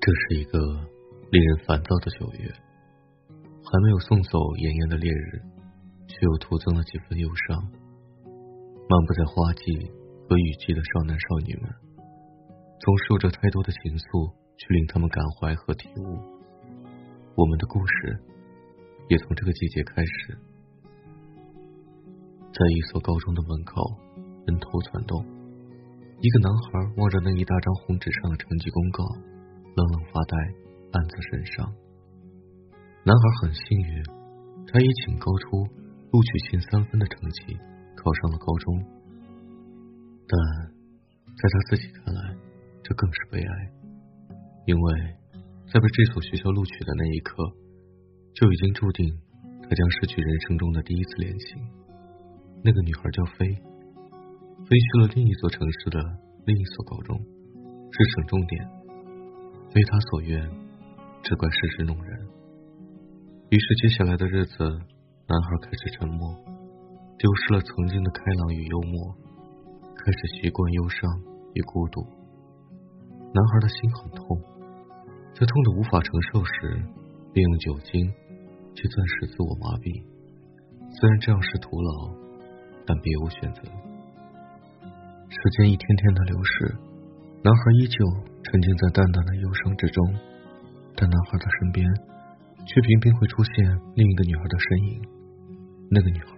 这是一个令人烦躁的九月，还没有送走炎炎的烈日，却又徒增了几分忧伤。漫步在花季和雨季的少男少女们，总是有着太多的情愫去令他们感怀和体悟。我们的故事也从这个季节开始，在一所高中的门口，人头攒动，一个男孩望着那一大张红纸上的成绩公告。冷冷发呆，暗自神伤。男孩很幸运，他以仅高出录取前三分的成绩考上了高中，但在他自己看来，这更是悲哀，因为在被这所学校录取的那一刻，就已经注定他将失去人生中的第一次恋情。那个女孩叫飞，飞去了另一座城市的另一所高中，是省重点。非他所愿，只怪世事弄人。于是，接下来的日子，男孩开始沉默，丢失了曾经的开朗与幽默，开始习惯忧伤与孤独。男孩的心很痛，在痛的无法承受时，便用酒精去暂时自我麻痹。虽然这样是徒劳，但别无选择。时间一天天的流逝，男孩依旧。沉浸在淡淡的忧伤之中，但男孩的身边却频频会出现另一个女孩的身影。那个女孩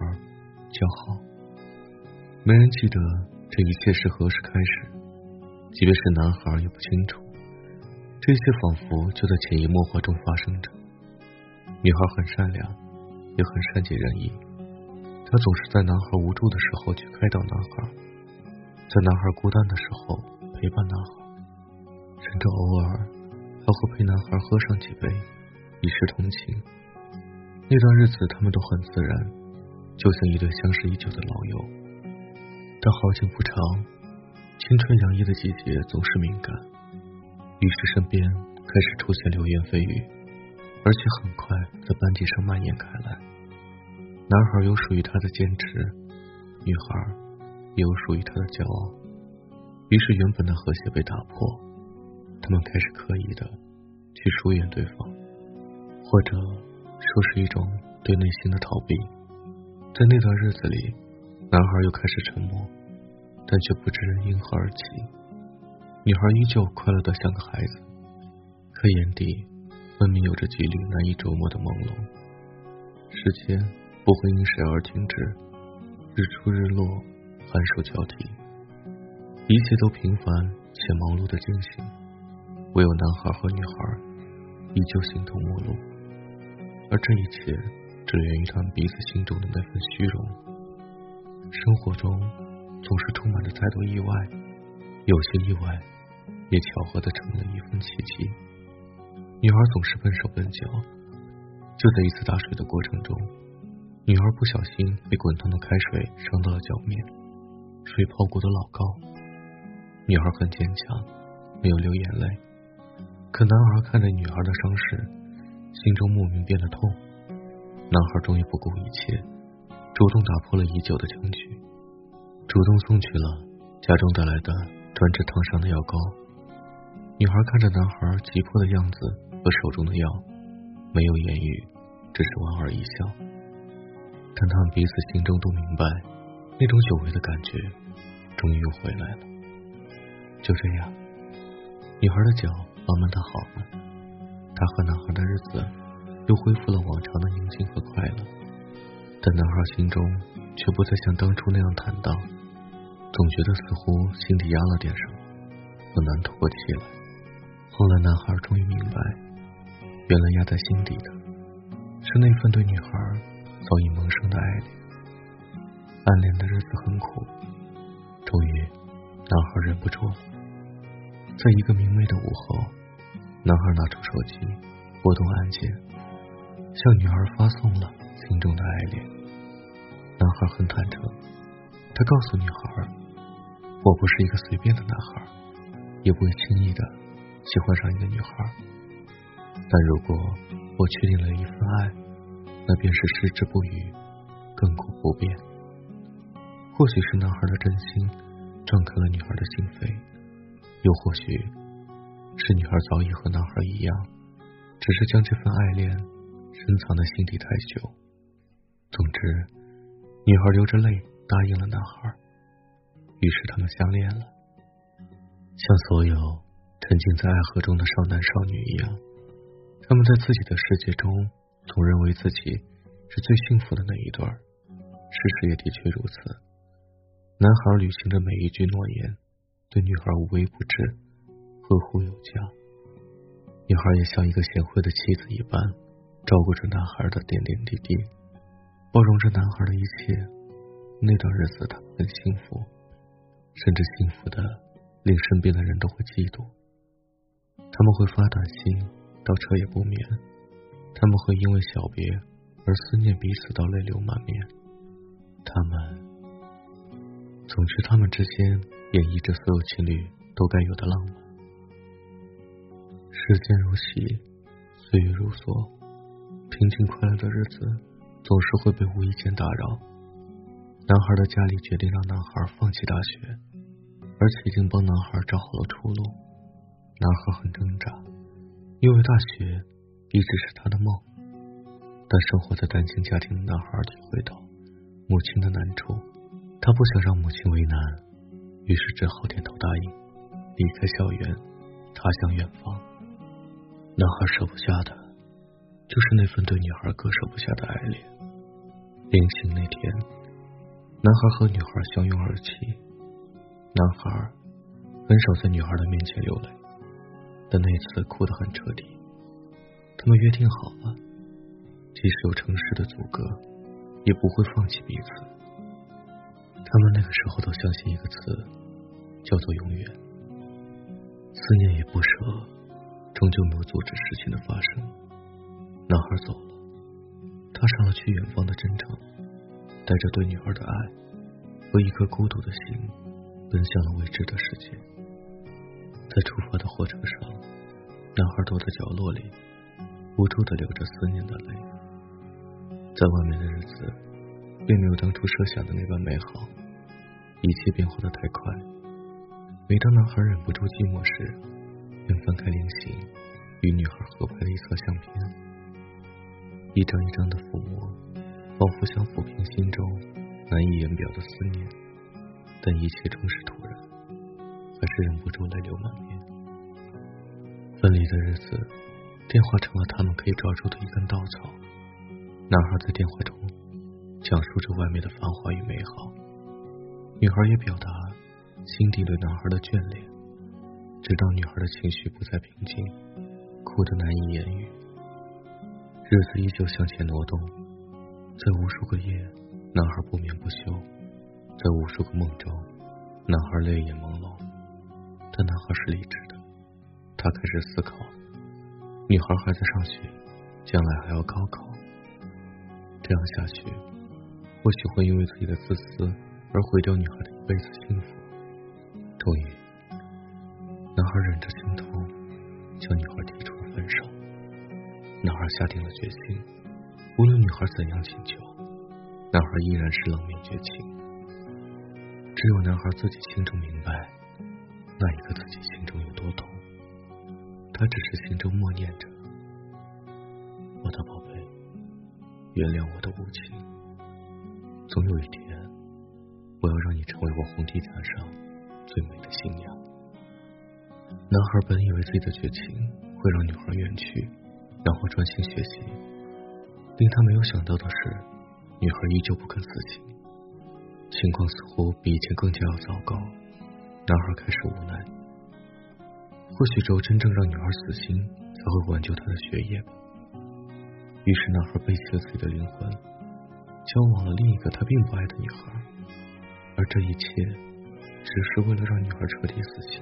叫好，没人记得这一切是何时开始，即便是男孩也不清楚。这一切仿佛就在潜移默化中发生着。女孩很善良，也很善解人意。她总是在男孩无助的时候去开导男孩，在男孩孤单的时候陪伴男孩。甚至偶尔还会陪男孩喝上几杯，以示同情。那段日子，他们都很自然，就像一对相识已久的老友。但好景不长，青春洋溢的季节总是敏感，于是身边开始出现流言蜚语，而且很快在班级上蔓延开来。男孩有属于他的坚持，女孩也有属于他的骄傲，于是原本的和谐被打破。他们开始刻意的去疏远对方，或者说是一种对内心的逃避。在那段日子里，男孩又开始沉默，但却不知因何而起。女孩依旧快乐的像个孩子，可眼底分明有着几缕难以琢磨的朦胧。时间不会因谁而停止，日出日落，寒暑交替，一切都平凡且忙碌的进行。唯有男孩和女孩依旧形同陌路，而这一切只源于他们彼此心中的那份虚荣。生活中总是充满着太多意外，有些意外也巧合的成了一份奇迹。女孩总是笨手笨脚，就在一次打水的过程中，女孩不小心被滚烫的开水伤到了脚面，水泡鼓得老高。女孩很坚强，没有流眼泪。可男孩看着女孩的伤势，心中莫名变得痛。男孩终于不顾一切，主动打破了已久的僵局，主动送去了家中带来的专治烫伤的药膏。女孩看着男孩急迫的样子和手中的药，没有言语，只是莞尔一笑。但他们彼此心中都明白，那种久违的感觉终于又回来了。就这样，女孩的脚。慢慢的好了，他和男孩的日子又恢复了往常的宁静和快乐，但男孩心中却不再像当初那样坦荡，总觉得似乎心底压了点什么，很难透过气来。后来男孩终于明白，原来压在心底的是那份对女孩早已萌生的爱恋。暗恋的日子很苦，终于男孩忍不住了，在一个明媚的午后。男孩拿出手机，拨动按键，向女孩发送了心中的爱恋。男孩很坦诚，他告诉女孩：“我不是一个随便的男孩，也不会轻易的喜欢上一个女孩。但如果我确定了一份爱，那便是矢志不渝，亘古不变。”或许是男孩的真心撞开了女孩的心扉，又或许……是女孩早已和男孩一样，只是将这份爱恋深藏在心底太久。总之，女孩流着泪答应了男孩，于是他们相恋了。像所有沉浸在爱河中的少男少女一样，他们在自己的世界中总认为自己是最幸福的那一对儿。事实也的确如此。男孩履行着每一句诺言，对女孩无微不至，呵护有加。女孩也像一个贤惠的妻子一般，照顾着男孩的点点滴滴，包容着男孩的一切。那段日子，他们很幸福，甚至幸福的令身边的人都会嫉妒。他们会发短信到彻夜不眠，他们会因为小别而思念彼此到泪流满面。他们，总之，他们之间演绎着所有情侣都该有的浪漫。时间如洗，岁月如梭，平静快乐的日子总是会被无意间打扰。男孩的家里决定让男孩放弃大学，而且已经帮男孩找好了出路。男孩很挣扎，因为大学一直是他的梦。但生活在单亲家庭的男孩体会到。母亲的难处，他不想让母亲为难，于是只好点头答应，离开校园，踏向远方。男孩舍不下的，就是那份对女孩割舍不下的爱恋。临行那天，男孩和女孩相拥而泣，男孩很少在女孩的面前流泪，但那次哭得很彻底。他们约定好了，即使有城市的阻隔。也不会放弃彼此。他们那个时候都相信一个词，叫做永远。思念与不舍，终究没有阻止事情的发生。男孩走了，踏上了去远方的征程，带着对女孩的爱和一颗孤独的心，奔向了未知的世界。在出发的火车上，男孩躲在角落里，无助的流着思念的泪。在外面的日子，并没有当初设想的那般美好，一切变化的太快。每当男孩忍不住寂寞时，便翻开菱形与女孩合拍的一册相片，一张一张的抚摸，仿佛想抚平心中难以言表的思念。但一切终是突然，还是忍不住泪流满面。分离的日子，电话成了他们可以抓住的一根稻草。男孩在电话中讲述着外面的繁华与美好，女孩也表达心底对男孩的眷恋，直到女孩的情绪不再平静，哭得难以言语。日子依旧向前挪动，在无数个夜，男孩不眠不休；在无数个梦中，男孩泪眼朦胧。但男孩是理智的，他开始思考：女孩还在上学，将来还要高考。这样下去，或许会因为自己的自私而毁掉女孩的一辈子幸福。终于，男孩忍着心痛，向女孩提出了分手。男孩下定了决心，无论女孩怎样请求，男孩依然是冷面绝情。只有男孩自己心中明白，那一刻自己心中有多痛。他只是心中默念着：“我的宝贝。”原谅我的无情，总有一天，我要让你成为我红地毯上最美的新娘。男孩本以为自己的绝情会让女孩远去，然后专心学习，令他没有想到的是，女孩依旧不肯死心。情况似乎比以前更加要糟糕，男孩开始无奈。或许只有真正让女孩死心，才会挽救她的学业。于是，男孩背弃了自己的灵魂，交往了另一个他并不爱的女孩，而这一切只是为了让女孩彻底死心。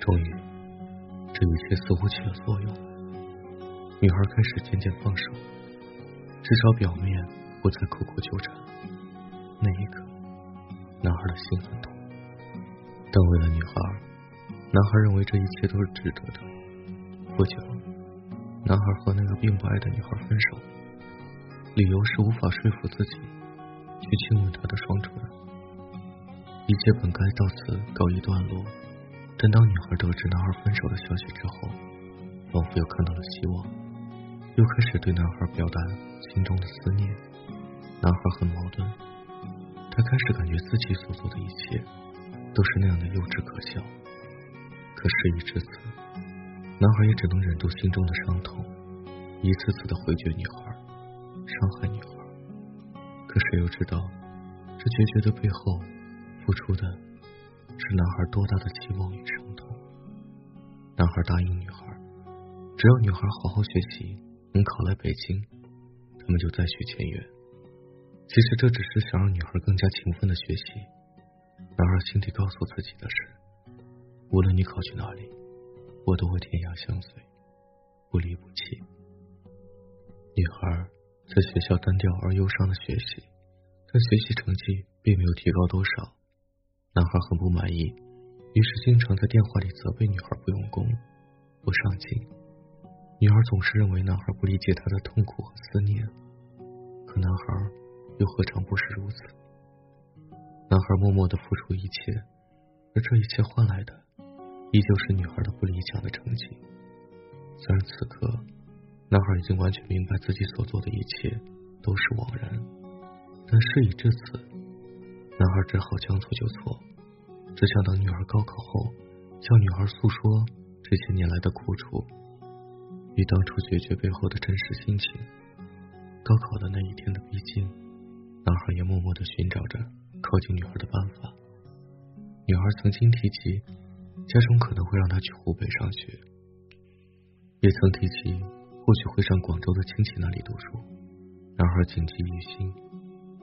终于，这一切似乎起了作用，女孩开始渐渐放手，至少表面不再苦苦纠缠。那一刻，男孩的心很痛，但为了女孩，男孩认为这一切都是值得的。不久。男孩和那个并不爱的女孩分手，理由是无法说服自己去亲吻她的双唇。一切本该到此告一段落，但当女孩得知男孩分手的消息之后，仿佛又看到了希望，又开始对男孩表达心中的思念。男孩很矛盾，他开始感觉自己所做的一切都是那样的幼稚可笑。可事已至此，男孩也只能忍住心中的伤痛，一次次的回绝女孩，伤害女孩。可谁又知道，这决绝的背后，付出的是男孩多大的期望与伤痛？男孩答应女孩，只要女孩好好学习，能考来北京，他们就再续前缘。其实这只是想让女孩更加勤奋的学习。男孩心底告诉自己的是。无论你考去哪里，我都会天涯相随，不离不弃。女孩在学校单调而忧伤的学习，但学习成绩并没有提高多少。男孩很不满意，于是经常在电话里责备女孩不用功、不上进。女孩总是认为男孩不理解她的痛苦和思念，可男孩又何尝不是如此？男孩默默的付出一切，而这一切换来的。依旧是女孩的不理想的成绩。虽然此刻，男孩已经完全明白自己所做的一切都是枉然，但事已至此，男孩只好将错就错，只想等女儿高考后，向女孩诉说这些年来的苦楚与当初决绝背后的真实心情。高考的那一天的逼近，男孩也默默的寻找着靠近女孩的办法。女孩曾经提及。家中可能会让他去湖北上学，也曾提起或许会上广州的亲戚那里读书。男孩谨记于心，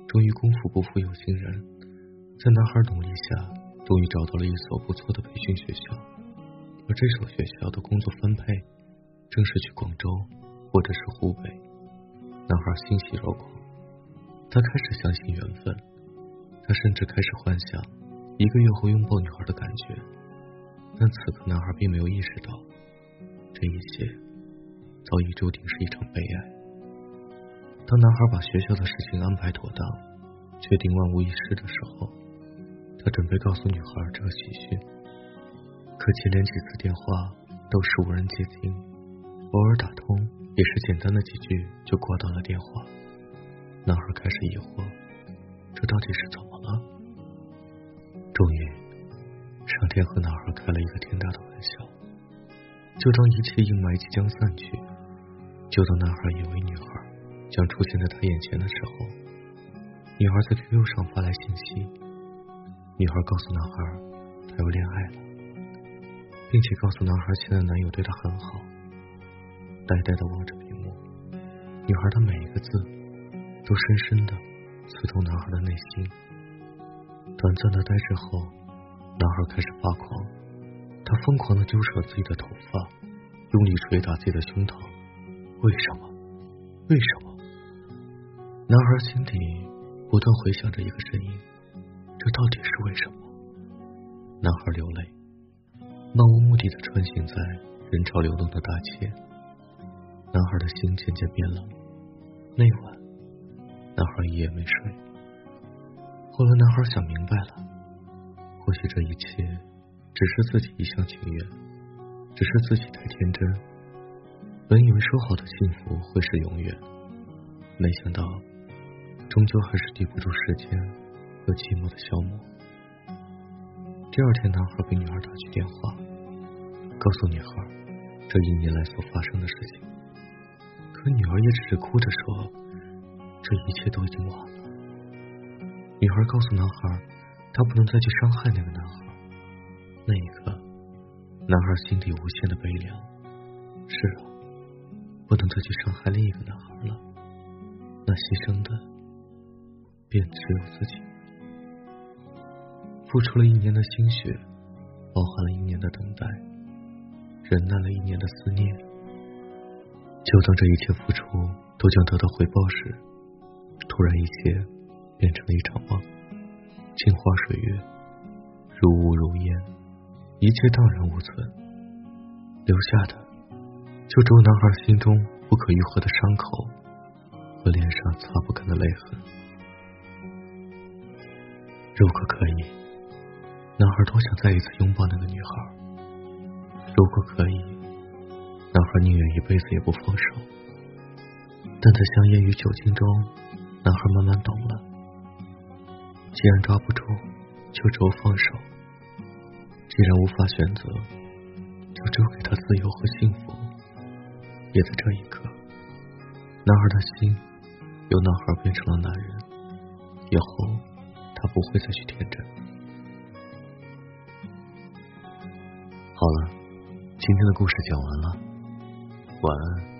终于功夫不负有心人，在男孩努力下，终于找到了一所不错的培训学校。而这所学校的工作分配，正是去广州或者是湖北。男孩欣喜若狂，他开始相信缘分，他甚至开始幻想一个月后拥抱女孩的感觉。但此刻，男孩并没有意识到，这一切早已注定是一场悲哀。当男孩把学校的事情安排妥当，确定万无一失的时候，他准备告诉女孩这个喜讯。可接连几次电话都是无人接听，偶尔打通也是简单的几句就挂断了电话。男孩开始疑惑，这到底是怎么了？终于。上天和男孩开了一个天大的玩笑，就当一切阴霾即将散去，就当男孩以为女孩将出现在他眼前的时候，女孩在 QQ 上发来信息。女孩告诉男孩她要恋爱了，并且告诉男孩现在男友对她很好。呆呆的望着屏幕，女孩的每一个字都深深的刺痛男孩的内心。短暂的呆滞后。男孩开始发狂，他疯狂的揪扯自己的头发，用力捶打自己的胸膛。为什么？为什么？男孩心底不断回想着一个声音：这到底是为什么？男孩流泪，漫无目的的穿行在人潮流动的大街。男孩的心渐渐变冷。那晚，男孩一夜没睡。后来，男孩想明白了。或许这一切只是自己一厢情愿，只是自己太天真。本以为说好的幸福会是永远，没想到终究还是抵不住时间和寂寞的消磨。第二天，男孩给女孩打去电话，告诉女孩这一年来所发生的事情。可女孩也只是哭着说：“这一切都已经晚了。”女孩告诉男孩。她不能再去伤害那个男孩。那一刻，男孩心底无限的悲凉。是啊，不能再去伤害另一个男孩了。那牺牲的，便只有自己。付出了一年的心血，包含了一年的等待，忍耐了一年的思念。就当这一切付出都将得到回报时，突然一切变成了一场梦。镜花水月，如雾如烟，一切荡然无存，留下的就只有男孩心中不可愈合的伤口和脸上擦不干的泪痕。如果可以男孩多想再一次拥抱那个女孩。如果可以男孩宁愿一辈子也不放手。但在香烟与酒精中男孩慢慢懂了既然抓不住就只有放手。既然无法选择就只有给他自由和幸福。也在这一刻，男孩的心由男孩变成了男人。以后，他不会再去天真。好了，今天的故事讲完了，晚安，